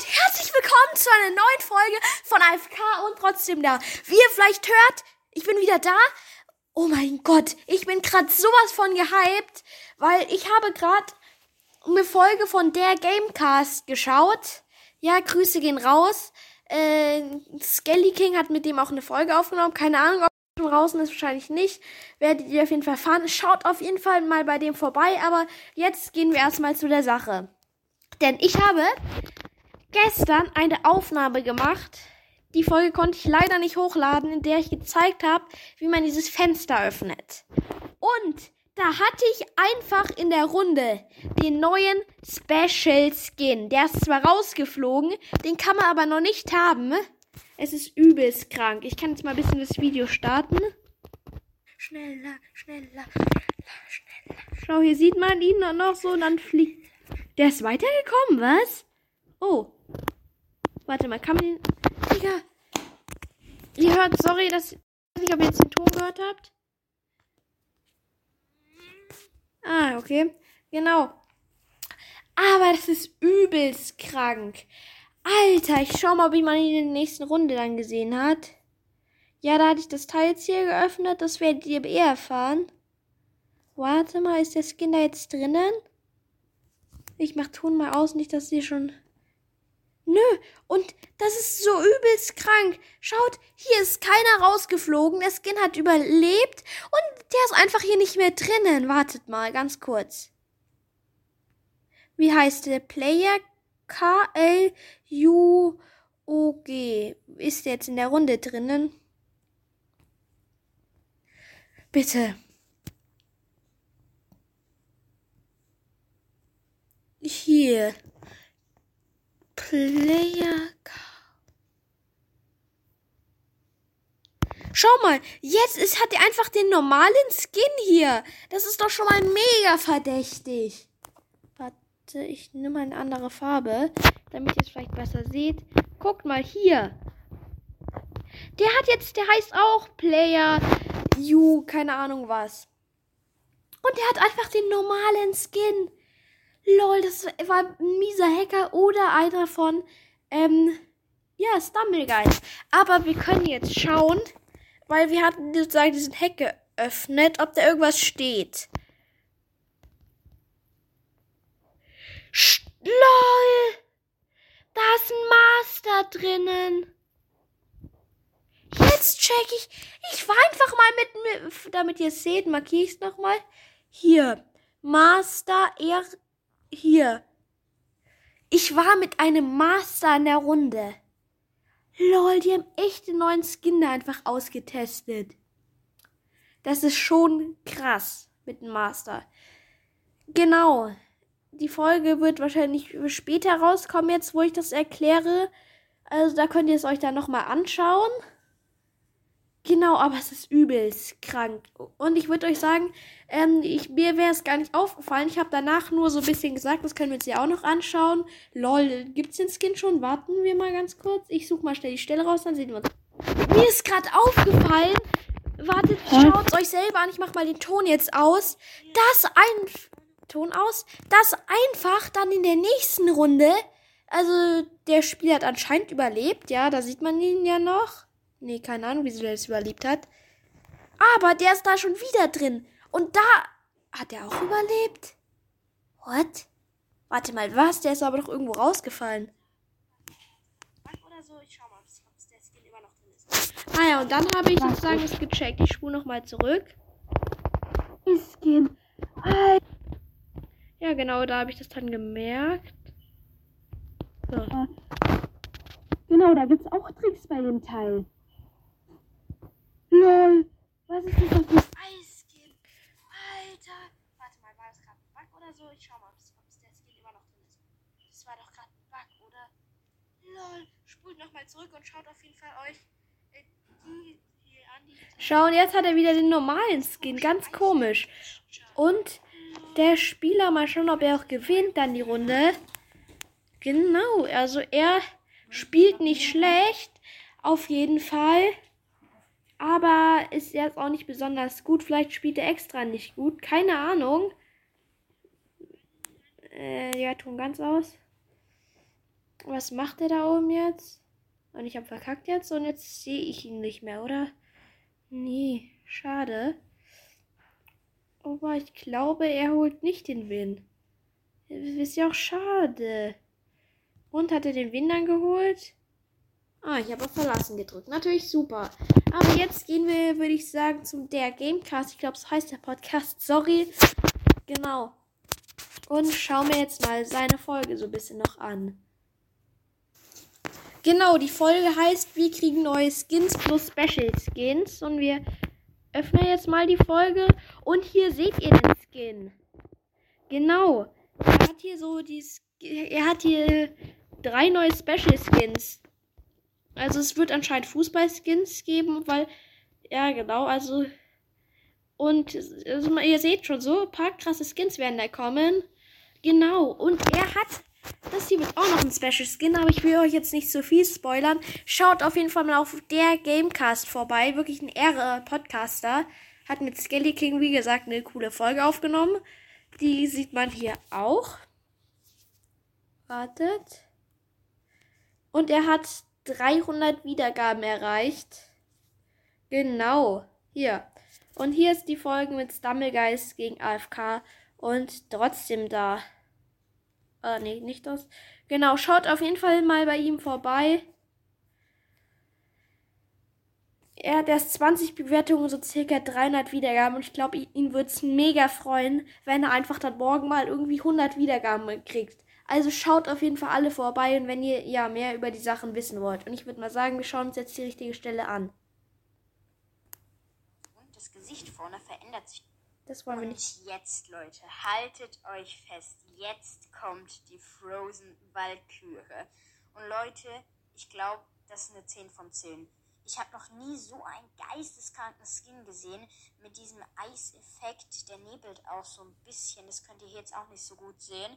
und herzlich willkommen zu einer neuen Folge von AFK und trotzdem da. Wie ihr vielleicht hört, ich bin wieder da. Oh mein Gott, ich bin gerade sowas von gehypt, weil ich habe gerade eine Folge von der Gamecast geschaut. Ja, Grüße gehen raus. Äh, Skelly King hat mit dem auch eine Folge aufgenommen. Keine Ahnung, ob schon draußen ist, wahrscheinlich nicht. Werdet ihr auf jeden Fall fahren. Schaut auf jeden Fall mal bei dem vorbei. Aber jetzt gehen wir erstmal zu der Sache. Denn ich habe gestern eine Aufnahme gemacht. Die Folge konnte ich leider nicht hochladen, in der ich gezeigt habe, wie man dieses Fenster öffnet. Und da hatte ich einfach in der Runde den neuen Special Skin. Der ist zwar rausgeflogen, den kann man aber noch nicht haben. Es ist übelst krank. Ich kann jetzt mal ein bisschen das Video starten. Schneller, schneller, schneller, schneller. Schau, hier sieht man ihn noch so und dann fliegt. Der ist weitergekommen, was? Oh. Warte mal, kann man den. Digga. Ihr hört, sorry, dass. Ich weiß nicht, ob ihr jetzt den Ton gehört habt. Ah, okay. Genau. Aber das ist übelst krank. Alter, ich schau mal, wie man ihn in der nächsten Runde dann gesehen hat. Ja, da hatte ich das Teil jetzt hier geöffnet. Das werdet ihr eh erfahren. Warte mal, ist der Skin da jetzt drinnen? Ich mach Ton mal aus, nicht, dass ihr schon. Nö, und das ist so übelst krank. Schaut, hier ist keiner rausgeflogen. Der Skin hat überlebt und der ist einfach hier nicht mehr drinnen. Wartet mal, ganz kurz. Wie heißt der Player? K-L-U-O-G. Ist der jetzt in der Runde drinnen? Bitte. Hier. Player Schau mal, jetzt ist, hat er einfach den normalen Skin hier. Das ist doch schon mal mega verdächtig. Warte, ich nehme eine andere Farbe, damit ihr es vielleicht besser seht. Guckt mal hier. Der hat jetzt, der heißt auch Player You, keine Ahnung was. Und der hat einfach den normalen Skin. Lol, das war ein mieser Hacker oder einer von, ähm, ja, Stumbleguys. Aber wir können jetzt schauen, weil wir hatten sozusagen diesen Hack geöffnet, ob da irgendwas steht. Sch LOL! Da ist ein Master drinnen. Jetzt check ich. Ich war einfach mal mit, damit ihr es seht, markiere ich es nochmal. Hier. Master R hier. Ich war mit einem Master in der Runde. Lol, die haben echt den neuen Skin da einfach ausgetestet. Das ist schon krass mit dem Master. Genau. Die Folge wird wahrscheinlich später rauskommen, jetzt wo ich das erkläre. Also da könnt ihr es euch dann nochmal anschauen. Genau, aber es ist übelst krank. Und ich würde euch sagen, ähm, ich, mir wäre es gar nicht aufgefallen. Ich habe danach nur so ein bisschen gesagt, das können wir uns ja auch noch anschauen. Lol, gibt's den Skin schon? Warten wir mal ganz kurz. Ich suche mal schnell die Stelle raus, dann sehen wir uns. Mir ist gerade aufgefallen. Wartet, schaut euch selber an. Ich mach mal den Ton jetzt aus. Das ein Ton aus. Das einfach dann in der nächsten Runde. Also der Spieler hat anscheinend überlebt, ja, da sieht man ihn ja noch. Nee, keine Ahnung, wieso der das überlebt hat. Aber der ist da schon wieder drin. Und da hat er auch überlebt. What? Warte mal, was? Der ist aber doch irgendwo rausgefallen. Ah ja, und dann habe ich sozusagen es gecheckt. Ich spule nochmal zurück. Skin. Ja, genau, da habe ich das dann gemerkt. So. Genau, da gibt es auch Tricks bei dem Teil. LOL. Was ist das für Eiskin? Alter. Warte mal, war das gerade ein Bug oder so? Ich schau mal, ob der Skin immer noch drin ist. Das war doch gerade ein Bug, oder? LOL. Spult nochmal zurück und schaut auf jeden Fall euch äh, die hier an. Die Schau, und jetzt hat er wieder den normalen Skin. Ganz komisch. Und der Spieler, mal schauen, ob er auch gewinnt dann die Runde. Genau, also er spielt nicht schlecht. Auf jeden Fall. Aber ist jetzt auch nicht besonders gut. Vielleicht spielt er extra nicht gut. Keine Ahnung. Äh, ja, tun ganz aus. Was macht er da oben jetzt? Und ich habe verkackt jetzt und jetzt sehe ich ihn nicht mehr, oder? Nee, schade. Aber ich glaube, er holt nicht den Win. Ist ja auch schade. Und hat er den Win dann geholt? Ah, ich habe auf Verlassen gedrückt. Natürlich super. Aber jetzt gehen wir, würde ich sagen, zum der Gamecast. Ich glaube, so heißt der Podcast. Sorry. Genau. Und schauen wir jetzt mal seine Folge so ein bisschen noch an. Genau, die Folge heißt, wir kriegen neue Skins plus Special Skins. Und wir öffnen jetzt mal die Folge. Und hier seht ihr den Skin. Genau. Er hat hier so die. Er hat hier drei neue Special Skins. Also es wird anscheinend Fußball-Skins geben, weil. Ja, genau, also. Und also, ihr seht schon so, ein paar krasse Skins werden da kommen. Genau. Und er hat das hier wird auch noch ein Special Skin, aber ich will euch jetzt nicht so viel spoilern. Schaut auf jeden Fall mal auf der Gamecast vorbei. Wirklich ein Ehre Podcaster. Hat mit Skelly King, wie gesagt, eine coole Folge aufgenommen. Die sieht man hier auch. Wartet. Und er hat 300 Wiedergaben erreicht. Genau. Hier. Und hier ist die Folge mit Stumblegeist gegen AFK und trotzdem da. Äh, nee, nicht das. Genau, schaut auf jeden Fall mal bei ihm vorbei. Er hat erst 20 Bewertungen, so circa 300 Wiedergaben. Und ich glaube, ihn würde es mega freuen, wenn er einfach dann morgen mal irgendwie 100 Wiedergaben kriegt. Also schaut auf jeden Fall alle vorbei und wenn ihr ja mehr über die Sachen wissen wollt. Und ich würde mal sagen, wir schauen uns jetzt die richtige Stelle an. Und das Gesicht vorne verändert sich das wollen wir Und nicht. jetzt, Leute, haltet euch fest. Jetzt kommt die Frozen Valkyrie. Und Leute, ich glaube, das ist eine 10 von 10. Ich habe noch nie so einen geisteskranken Skin gesehen mit diesem Eiseffekt. Der nebelt auch so ein bisschen. Das könnt ihr hier jetzt auch nicht so gut sehen.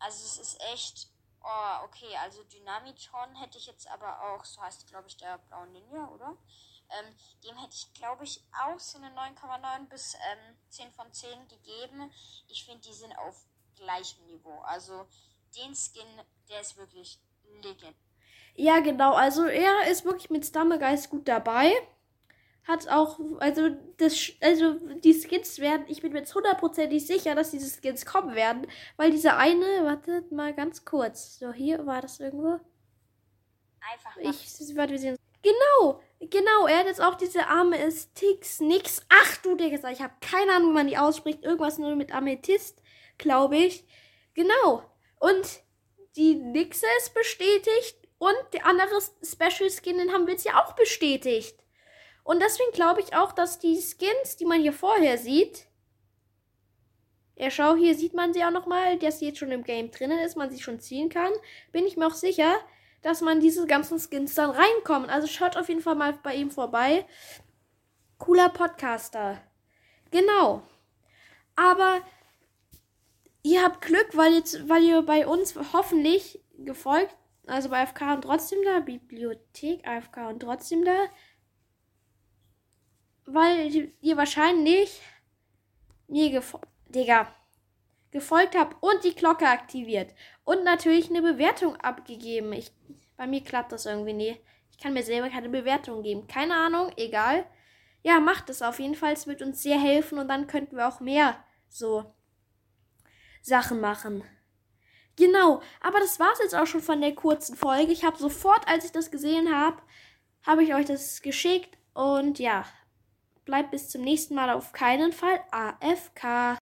Also es ist echt. Oh, okay, also Dynamitron hätte ich jetzt aber auch, so heißt glaube ich der blaue Ninja, oder? Ähm, dem hätte ich, glaube ich, auch so eine 9,9 bis ähm, 10 von 10 gegeben. Ich finde, die sind auf gleichem Niveau. Also den Skin, der ist wirklich legend. Ja, genau. Also er ist wirklich mit Stammegeist gut dabei. Hat auch, also das, also die Skins werden, ich bin mir jetzt hundertprozentig sicher, dass diese Skins kommen werden, weil diese eine, wartet mal ganz kurz. So, hier war das irgendwo. Einfach mal Ich, warte, wir sehen. Genau, genau. Er hat jetzt auch diese arme Sticks, nix. Ach du Digga, ich habe keine Ahnung, wie man die ausspricht. Irgendwas nur mit Amethyst, glaube ich. Genau. Und die Nixe ist bestätigt und der andere Special Skin, den haben wir jetzt ja auch bestätigt. Und deswegen glaube ich auch, dass die Skins, die man hier vorher sieht, ja, schau, hier sieht man sie auch nochmal, dass sie jetzt schon im Game drinnen ist, man sie schon ziehen kann. Bin ich mir auch sicher, dass man diese ganzen Skins dann reinkommen. Also schaut auf jeden Fall mal bei ihm vorbei. Cooler Podcaster. Genau. Aber ihr habt Glück, weil, jetzt, weil ihr bei uns hoffentlich gefolgt, also bei AFK und trotzdem da, Bibliothek, AFK und trotzdem da, weil ihr wahrscheinlich mir gefolgt, Digga, gefolgt habt und die Glocke aktiviert und natürlich eine Bewertung abgegeben. Ich, bei mir klappt das irgendwie nie. Ich kann mir selber keine Bewertung geben. Keine Ahnung, egal. Ja, macht es auf jeden Fall. Es wird uns sehr helfen und dann könnten wir auch mehr so Sachen machen. Genau, aber das war's jetzt auch schon von der kurzen Folge. Ich habe sofort, als ich das gesehen habe, habe ich euch das geschickt und ja, bleibt bis zum nächsten Mal auf keinen Fall AFK.